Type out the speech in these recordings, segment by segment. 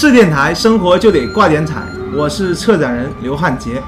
次电台生活就得挂点彩，我是策展人刘汉杰。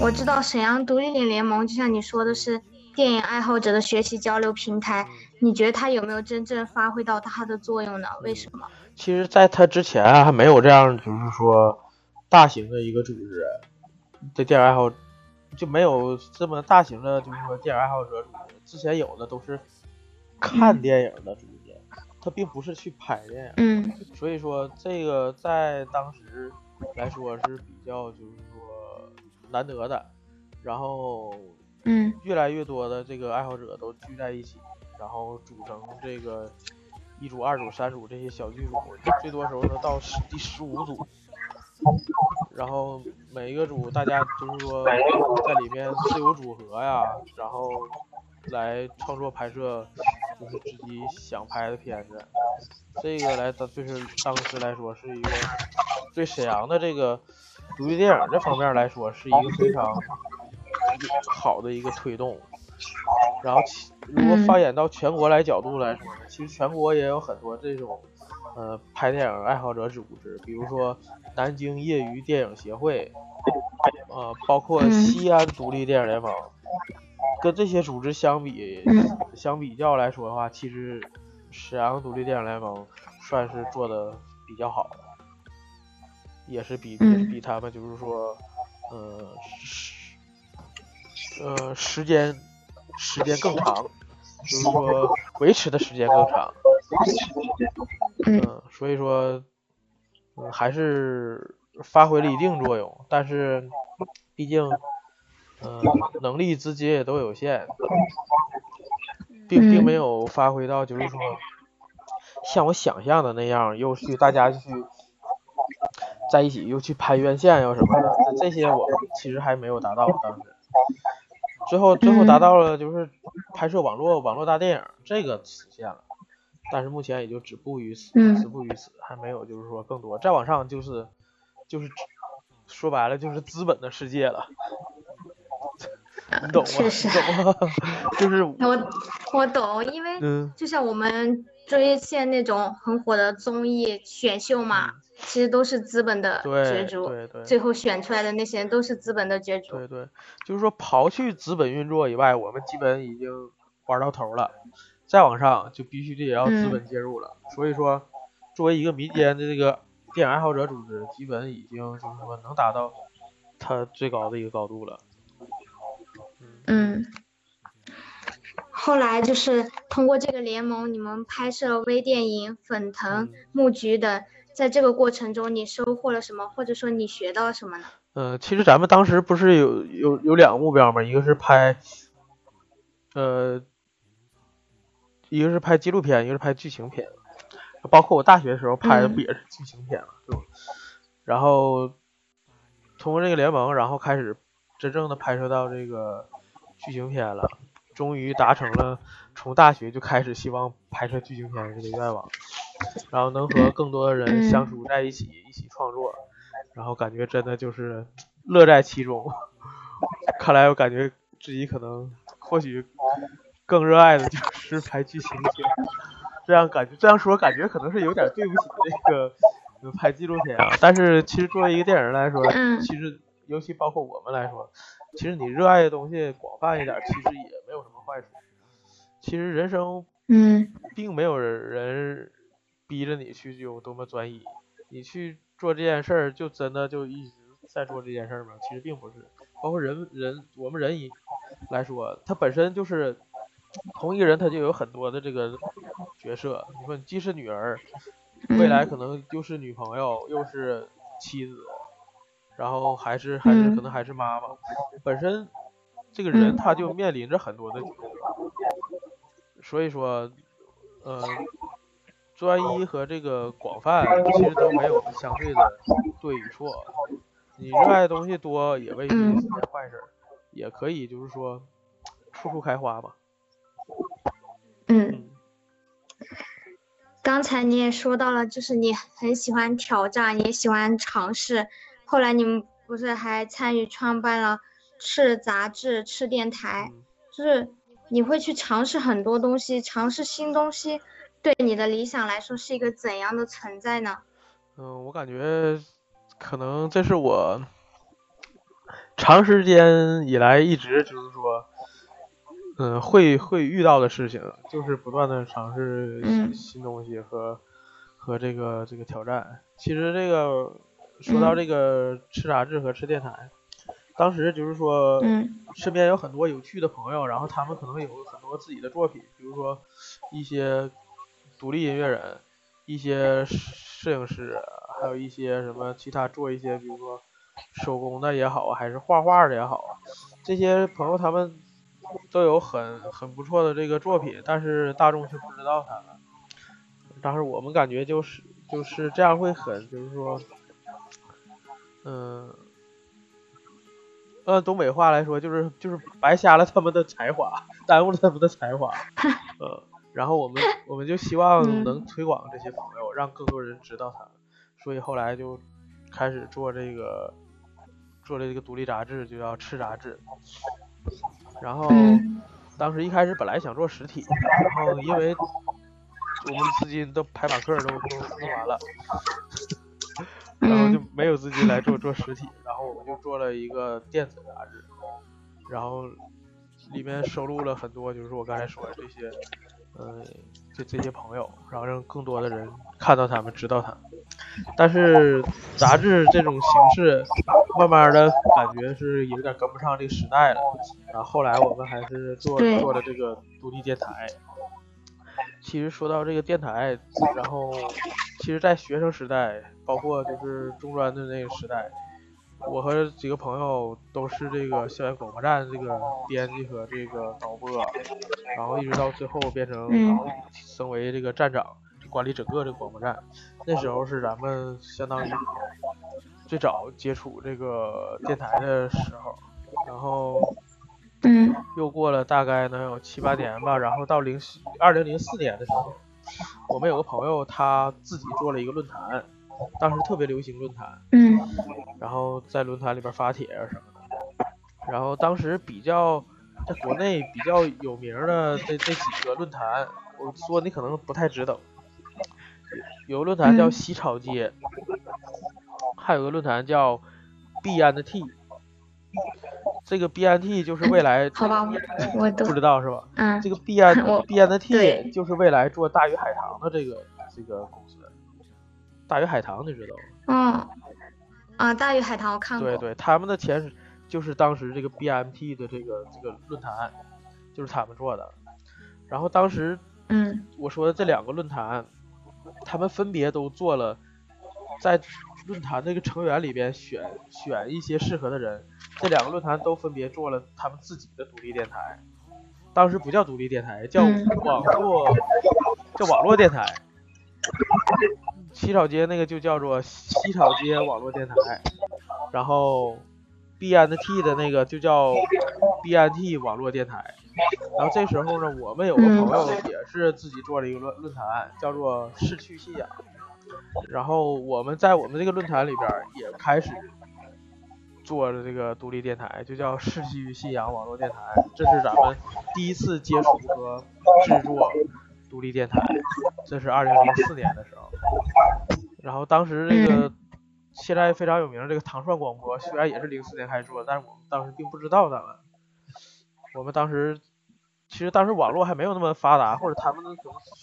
我知道沈阳独立电影联盟，就像你说的是电影爱好者的学习交流平台，你觉得它有没有真正发挥到它的作用呢？为什么？其实，在它之前还没有这样，就是说大型的一个组织的电影爱好，就没有这么大型的，就是说电影爱好者组织。之前有的都是看电影的组织，它并不是去拍电影。嗯。所以说，这个在当时来说是比较，就是说难得的。然后，嗯，越来越多的这个爱好者都聚在一起，然后组成这个。一组、二组、三组这些小剧组，最多时候能到十第十五组。然后每一个组大家就是说在里面自由组合呀，然后来创作拍摄，就是自己想拍的片子。这个来当就是当时来说是一个对沈阳的这个独立电影这方面来说是一个非常好的一个推动。然后如果发展到全国来角度来说呢，其实全国也有很多这种，呃，拍电影爱好者组织，比如说南京业余电影协会，呃，包括西安独立电影联盟，跟这些组织相比，相比较来说的话，其实沈阳独立电影联盟算是做的比较好的，也是比比他们就是说，呃，时呃时间。时间更长，就是说维持的时间更长。嗯，所以说，嗯，还是发挥了一定作用。但是，毕竟，嗯，能力资金也都有限，并并没有发挥到就是说像我想象的那样，又去大家去在一起又去拍院线呀什么的，这些我其实还没有达到当时。最后，最后达到了就是拍摄网络网络大电影这个实现了，但是目前也就止步于此，止步于此，还没有就是说更多，再往上就是就是说白了就是资本的世界了，你懂吗？你懂吗？就是我我懂，因为就像我们追现那种很火的综艺选秀嘛。其实都是资本的角逐，对对，最后选出来的那些人都是资本的角逐。对对，就是说刨去资本运作以外，我们基本已经玩到头了，再往上就必须得要资本介入了。所以说，作为一个民间的这个电影爱好者组织，基本已经就是说能达到它最高的一个高度了。嗯。后来就是通过这个联盟，你们拍摄微电影《粉藤》《木菊》等。在这个过程中，你收获了什么，或者说你学到了什么呢？嗯，其实咱们当时不是有有有两个目标吗？一个是拍，呃，一个是拍纪录片，一个是拍剧情片。包括我大学的时候拍的不也是剧情片吗？是吧？然后通过这个联盟，然后开始真正的拍摄到这个剧情片了，终于达成了从大学就开始希望拍摄剧情片这个愿望。然后能和更多的人相处在一起，一起创作，然后感觉真的就是乐在其中。看来我感觉自己可能或许更热爱的就是拍剧情片。这样感觉这样说感觉可能是有点对不起这个拍纪录片啊。但是其实作为一个电影人来说，其实尤其包括我们来说，其实你热爱的东西广泛一点，其实也没有什么坏处。其实人生，嗯，并没有人。逼着你去有多么专一，你去做这件事儿就真的就一直在做这件事儿吗？其实并不是，包括人人我们人一来说，它本身就是同一个人，他就有很多的这个角色。你说既是女儿，未来可能又是女朋友，又是妻子，然后还是还是可能还是妈妈。本身这个人他就面临着很多的角色，所以说，呃。专一和这个广泛其实都没有相对的对与错，你热爱的东西多也未必是件坏事，也可以就是说处处开花吧。刚才你也说到了，就是你很喜欢挑战，也喜欢尝试。后来你们不是还参与创办了《赤》杂志、《赤电台》，就是你会去尝试很多东西，尝试新东西，对你的理想来说是一个怎样的存在呢？嗯，我感觉可能这是我长时间以来一直就是说，嗯，会会遇到的事情，就是不断的尝试新东西和和这个这个挑战。其实这个说到这个吃杂志和吃电台。当时就是说，身边有很多有趣的朋友，然后他们可能有很多自己的作品，比如说一些独立音乐人、一些摄影师，还有一些什么其他做一些，比如说手工的也好，还是画画的也好，这些朋友他们都有很很不错的这个作品，但是大众却不知道他们。当时我们感觉就是就是这样会很，就是说，嗯。呃，东北话来说就是就是白瞎了他们的才华，耽误了他们的才华。呃，然后我们我们就希望能推广这些朋友，让更多人知道他们。所以后来就开始做这个做了这个独立杂志，就叫《吃杂志》。然后当时一开始本来想做实体，然后因为我们资金都排版课都都弄完了。然后就没有资金来做做实体，然后我们就做了一个电子杂志，然后里面收录了很多，就是我刚才说的这些，呃，这这些朋友，然后让更多的人看到他们，知道他们。但是杂志这种形式，慢慢的感觉是有点跟不上这个时代了。然后后来我们还是做做了这个独立电台。其实说到这个电台，然后其实，在学生时代，包括就是中专的那个时代，我和几个朋友都是这个校园广播站这个编辑和这个导播，然后一直到最后变成升为这个站长，管理整个这个广播站。那时候是咱们相当于最早接触这个电台的时候，然后。嗯，又过了大概能有七八年吧，然后到零二零零四年的时候，我们有个朋友他自己做了一个论坛，当时特别流行论坛，嗯，然后在论坛里边发帖啊什么的，然后当时比较在国内比较有名的这这几个论坛，我说你可能不太知道，有个论坛叫西草街，还有个论坛叫 B N T。这个 B N T 就是未来，好吧，我都不知道是吧？嗯，这个 B N B N T 就是未来做大鱼海棠的这个这个公司。大鱼海棠你知道吗？嗯，啊，大鱼海棠我看过。对对，他们的前就是当时这个 B M T 的这个这个论坛，就是他们做的。然后当时，嗯，我说的这两个论坛，他们分别都做了，在论坛这个成员里边选选一些适合的人。这两个论坛都分别做了他们自己的独立电台，当时不叫独立电台，叫网络，叫网络电台。西草街那个就叫做西草街网络电台，然后 B N T 的那个就叫 B N T 网络电台。然后这时候呢，我们有个朋友也是自己做了一个论论坛，叫做逝去信仰。然后我们在我们这个论坛里边也开始。做了这个独立电台就叫逝去信仰网络电台，这是咱们第一次接触和制作独立电台，这是二零零四年的时候。然后当时这个现在非常有名这个糖蒜广播，虽然也是零四年开始做，但是我们当时并不知道他们。我们当时其实当时网络还没有那么发达，或者他们的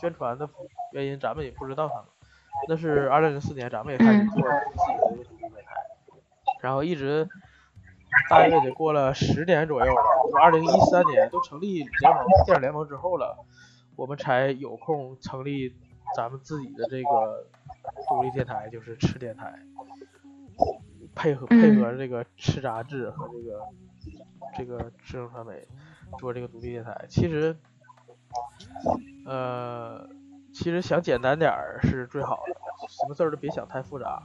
宣传的原因，咱们也不知道他们。那是二零零四年，咱们也开始做自己的独立电台。然后一直大约得过了十年左右了，就二零一三年都成立联盟电影联盟之后了，我们才有空成立咱们自己的这个独立电台，就是吃电台，配合配合这个吃杂志和这个这个智能传媒做这个独立电台。其实，呃，其实想简单点儿是最好的，什么事儿都别想太复杂。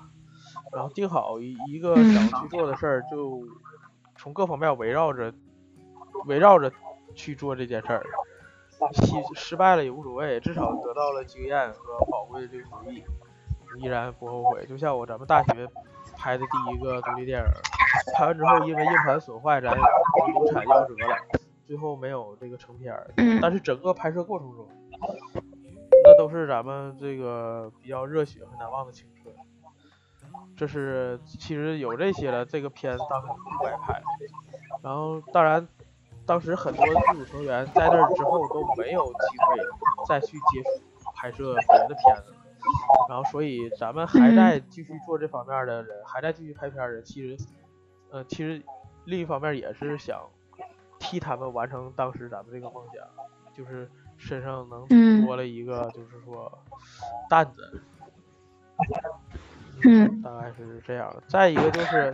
然后定好一一个想去做的事儿，就从各方面围绕着围绕着去做这件事儿，失失败了也无所谓，至少得到了经验和宝贵的这个回忆，依然不后悔。就像我咱们大学拍的第一个独立电影，拍完之后因为硬盘损坏，咱流产夭折了，最后没有这个成片但是整个拍摄过程中，那都是咱们这个比较热血和难忘的青春。这是其实有这些了，这个片子当时不该拍。然后当然，当时很多剧组成员在那之后都没有机会再去接触拍摄别的片子，然后所以咱们还在继续做这方面的人，还在继续拍片的人，其实，呃，其实另一方面也是想替他们完成当时咱们这个梦想，就是身上能嗯多了一个就是说担子。嗯大概是这样。再一个就是，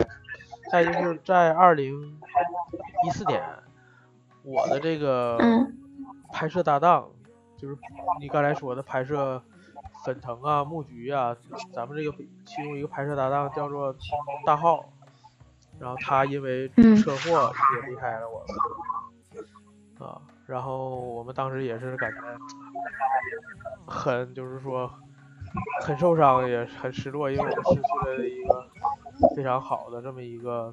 再就是在二零一四年，我的这个嗯拍摄搭档，就是你刚才说的拍摄粉藤啊、木菊啊，咱们这个其中一个拍摄搭档叫做大浩，然后他因为嗯。车祸也离开了我们，啊，然后我们当时也是感觉很就是说很受伤，也很失落，因为我们失去了一个非常好的这么一个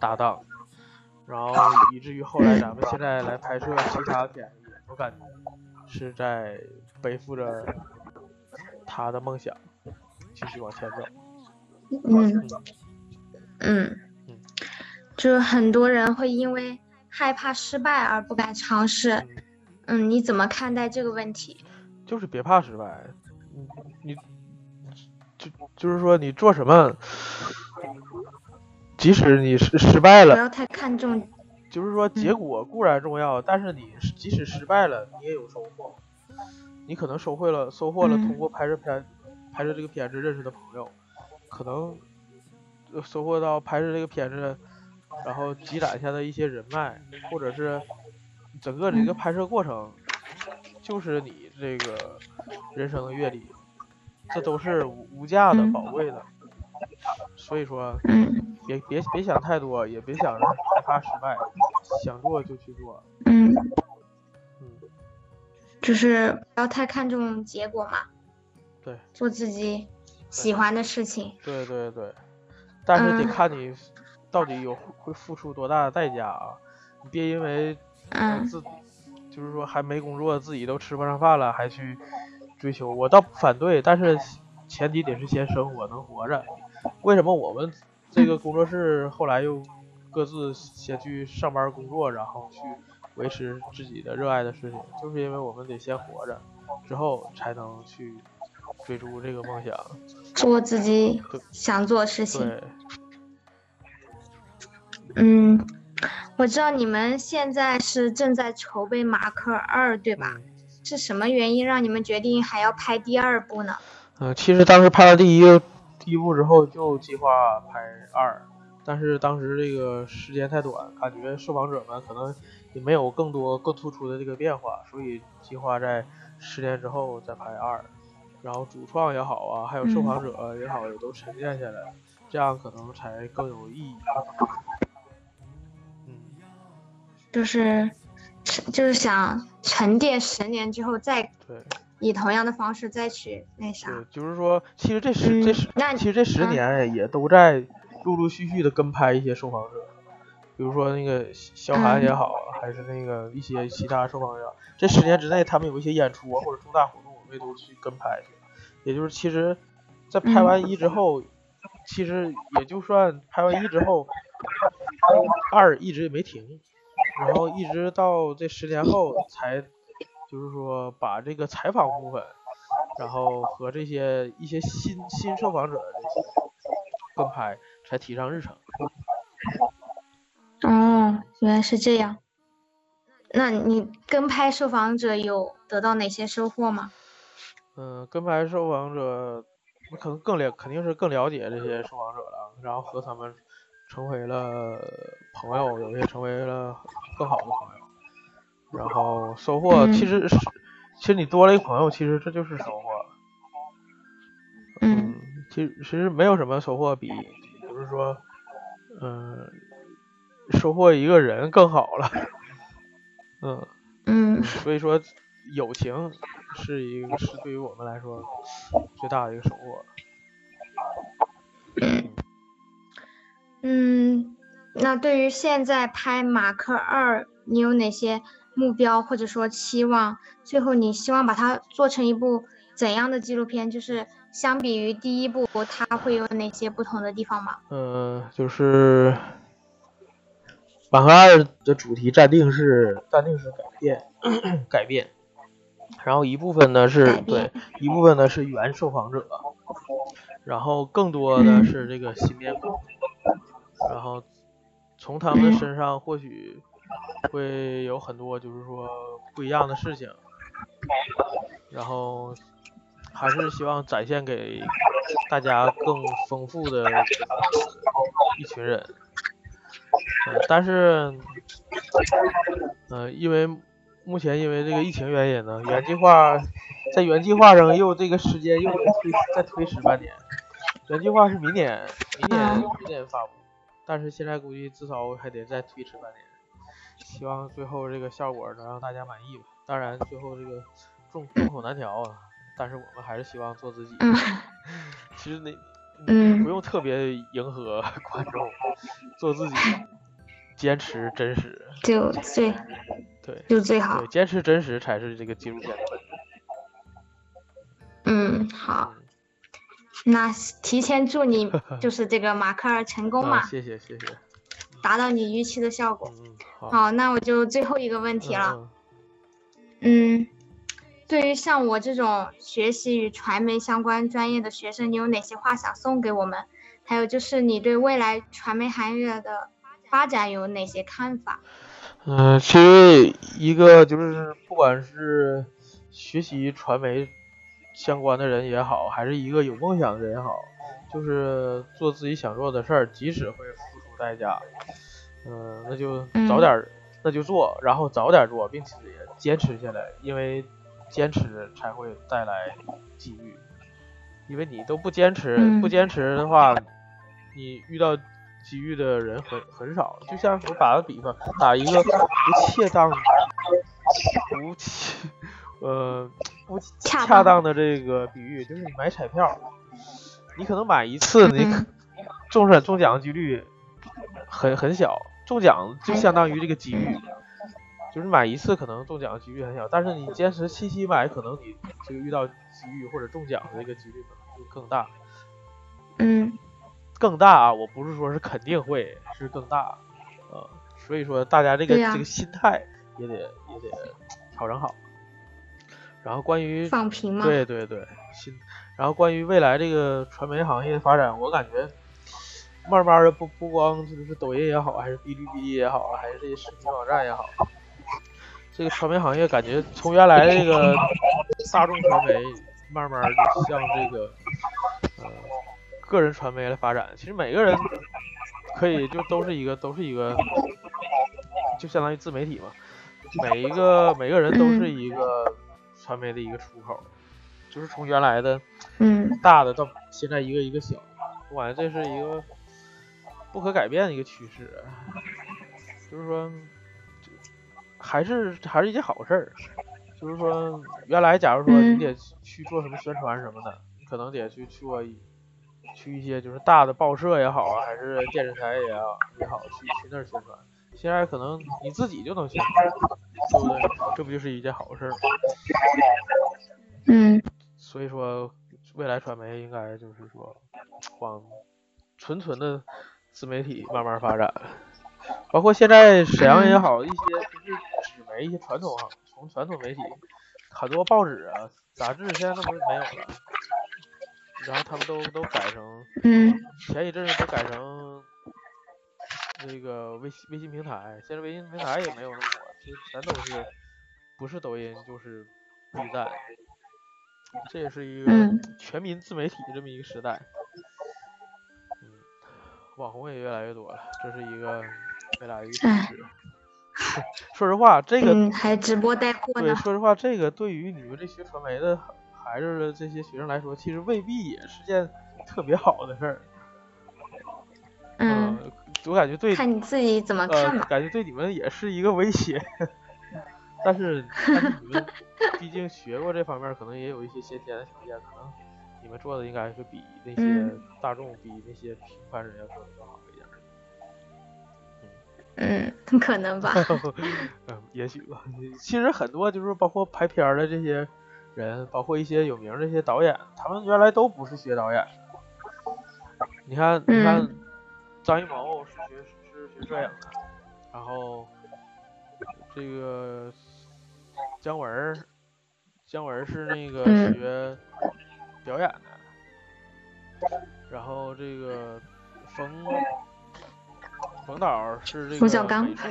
搭档，然后以至于后来咱们现在来拍摄其他的片子，我感觉是在背负着他的梦想继续往前走。嗯嗯嗯，就是很多人会因为害怕失败而不敢尝试。嗯，嗯，你怎么看待这个问题？就是别怕失败，你你就就是说你做什么，即使你失失败了，不要太看重。就是说结果固然重要，但是你即使失败了，你也有收获。你可能收获了收获了嗯。通过拍摄片拍摄这个片子认识的朋友，可能呃收获到拍摄这个片子，然后积攒下的一些人脉，或者是整个这个拍摄过程，就是你这个人生的阅历，这都是无无价的、嗯。宝贵的。所以说，嗯。别别别想太多，也别想着害怕失败，想做就去做。就是不要太看重结果嘛，对。做自己喜欢的事情。对对对，但是得嗯。看你到底有会付出多大的代价啊！你别因为嗯。自就是说还没工作，自己都吃不上饭了，还去追求，我倒不反对，但是前提得是先生活能活着。为什么我们这个工作室后来又各自先去上班工作，然后去维持自己的热爱的事情，就是因为我们得先活着，之后才能去追逐这个梦想。做自己想做的事情。对，嗯，我知道你们现在是正在筹备马克二，对吧？嗯是什么原因让你们决定还要拍第二部呢？嗯，其实当时拍了第一个第一部之后，就计划拍二，但是当时这个时间太短，感觉受访者们可能也没有更多更突出的这个变化，所以计划在十年之后再拍二。然后主创也好啊，还有受访者也好，也都沉淀下来，这样可能才更有意义。嗯，就是就是想沉淀十年之后，再对以同样的方式再去那啥。对，就是说，其实这十、这十嗯那其实这十嗯年也都在陆陆续续的跟拍一些受访者，比如说那个肖寒也嗯好，还是那个一些其他受访者，这十年之内他们有一些演出啊或者重大活动，我们也都去跟拍去。也就是其实，在拍完一之后，其实也就算拍完一之后，二一直也没停，然后一直到这十年后才，就是说把这个采访部分，然后和这些一些新新受访者的这些跟拍才提上日程。哦，原来是这样。那你跟拍受访者有得到哪些收获吗？嗯，跟拍受访者，你可能更了，肯定是更了解这些受访者了，然后和他们成为了朋友，有些成为了更好的朋友，然后收获嗯其实是，其实你多了一个朋友，其实这就是收获。嗯其实其实没有什么收获比，就是说，嗯，收获一个人更好了。嗯。嗯所以说，友情是一个是对于我们来说最大的一个收获。嗯，那对于现在拍马克二，你有哪些目标或者说期望？最后你希望把它做成一部怎样的纪录片？就是相比于第一部，它会有哪些不同的地方吗？嗯，就是马克二的主题暂定是暂定是改变改变，然后一部分呢是对，一部分呢是原受访者，然后更多的是这个新面孔，然后。从他们身上或许会有很多，就是说不一样的事情，然后还是希望展现给大家更丰富的一群人。但是，嗯，因为目前因为这个疫情原因呢，原计划在原计划上又这个时间又推再推迟半年，原计划是明年明年明年发布。但是现在估计至少还得再推迟半年，希望最后这个效果能让大家满意吧。当然最后这个众众口难调啊，但是我们还是希望做自己。其实那嗯不用特别迎合 观众，做自己，坚持真实就最对就最好。对，坚持真实才是这个纪录片的本质。嗯，好。那提前祝你 就是这个马克尔成功嘛，谢谢谢谢，达到你预期的效果。嗯，好，那我就最后一个问题了。嗯，对于像我这种学习与传媒相关专业的学生，你有哪些话想送给我们？还有就是你对未来传媒行业的发展有哪些看法？嗯，其实一个就是不管是学习传媒。相关的人也好，还是一个有梦想的人也好，就是做自己想做的事儿，即使会付出代价，嗯，那就早点，那就做，然后早点做，并且坚持下来，因为坚持才会带来机遇。因为你都不坚持，不坚持的话，你遇到机遇的人很很少。就像我打个比方，打一个不恰当、不恰。呃，不恰当的这个比喻就是你买彩票，你可能买一次，你中奖中奖的几率很很小，中奖就相当于这个机遇，就是买一次可能中奖的几率很小，但是你坚持七七买，可能你就遇到机遇或者中奖的这个几率可能就更大。嗯，更大啊，我不是说是肯定会是更大，呃，所以说大家这个这个心态也得也得调整好。然后关于放平吗？对对对，新。然后关于未来这个传媒行业的发展，我感觉慢慢的不不光就是抖音也好，还是哔哩哔哩也好，还是这些视频网站也好，这个传媒行业感觉从原来这个大众传媒，慢慢就向这个呃个人传媒来发展。其实每个人可以就都是一个都是一个，就相当于自媒体嘛，每一个每个人都是一个。传媒的一个出口，就是从原来的嗯大的到现在一个一个小，我感觉这是一个不可改变的一个趋势，就是说还是还是一件好事儿，就是说原来假如说你得去做什么宣传什么的，你可能得去做去一些就是大的报社也好啊，还是电视台也好也好去去那儿宣传。现在可能你自己就能宣传，对不对？这不就是一件好事吗？嗯。所以说，未来传媒应该就是说，往纯纯的自媒体慢慢发展。包括现在沈阳也好，一些就是纸媒、一些传统哈，从传统媒体，很多报纸啊、杂志现在都不是没有了，然后他们都都改成，嗯，前一阵子都改成。那个微信微信平台，现在微信平台也没有那么火，其实全都是不是抖音就是 B 站，这也是一个全民自媒体这么一个时代。嗯，网红也越来越多了，这是一个未来一个趋势。说实话，这个还直播带货呢。对，说实话，这个对于你们这学传媒的孩子的这些学生来说，其实未必也是件特别好的事儿。嗯。我感觉对，看你自己怎么看吧。感觉对你们也是一个威胁，但是但是你们 毕竟学过这方面，可能也有一些先天的条件，可能你们做的应该是比那些大众、比那些平凡人要做的更好。嗯，可能吧。嗯，也许吧。其实很多就是包括拍片的这些人，包括一些有名的一些导演，他们原来都不是学导演。你看，你看，张艺谋是学是学摄影的，然后这个姜文，姜文是那个学表演的，然后这个冯冯导是这个美术，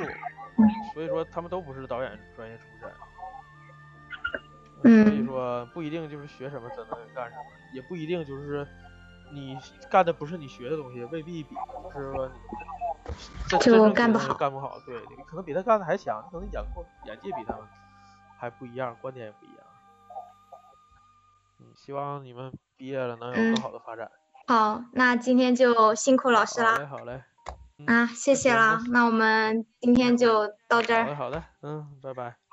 所以说他们都不是导演专业出身，所以说不一定就是学什么真的干什么，也不一定就是。你干的不是你学的东西，未必比就是说你就干不好，干不好。对你可能比他干的还强，你可能眼光眼界比他们还不一样，观点也不一样。嗯，希望你们毕业了能有更好的发展。好，那今天就辛苦老师了。好嘞，好嘞。啊，谢谢了。那我们今天就到这儿。好的，好的。嗯，拜拜。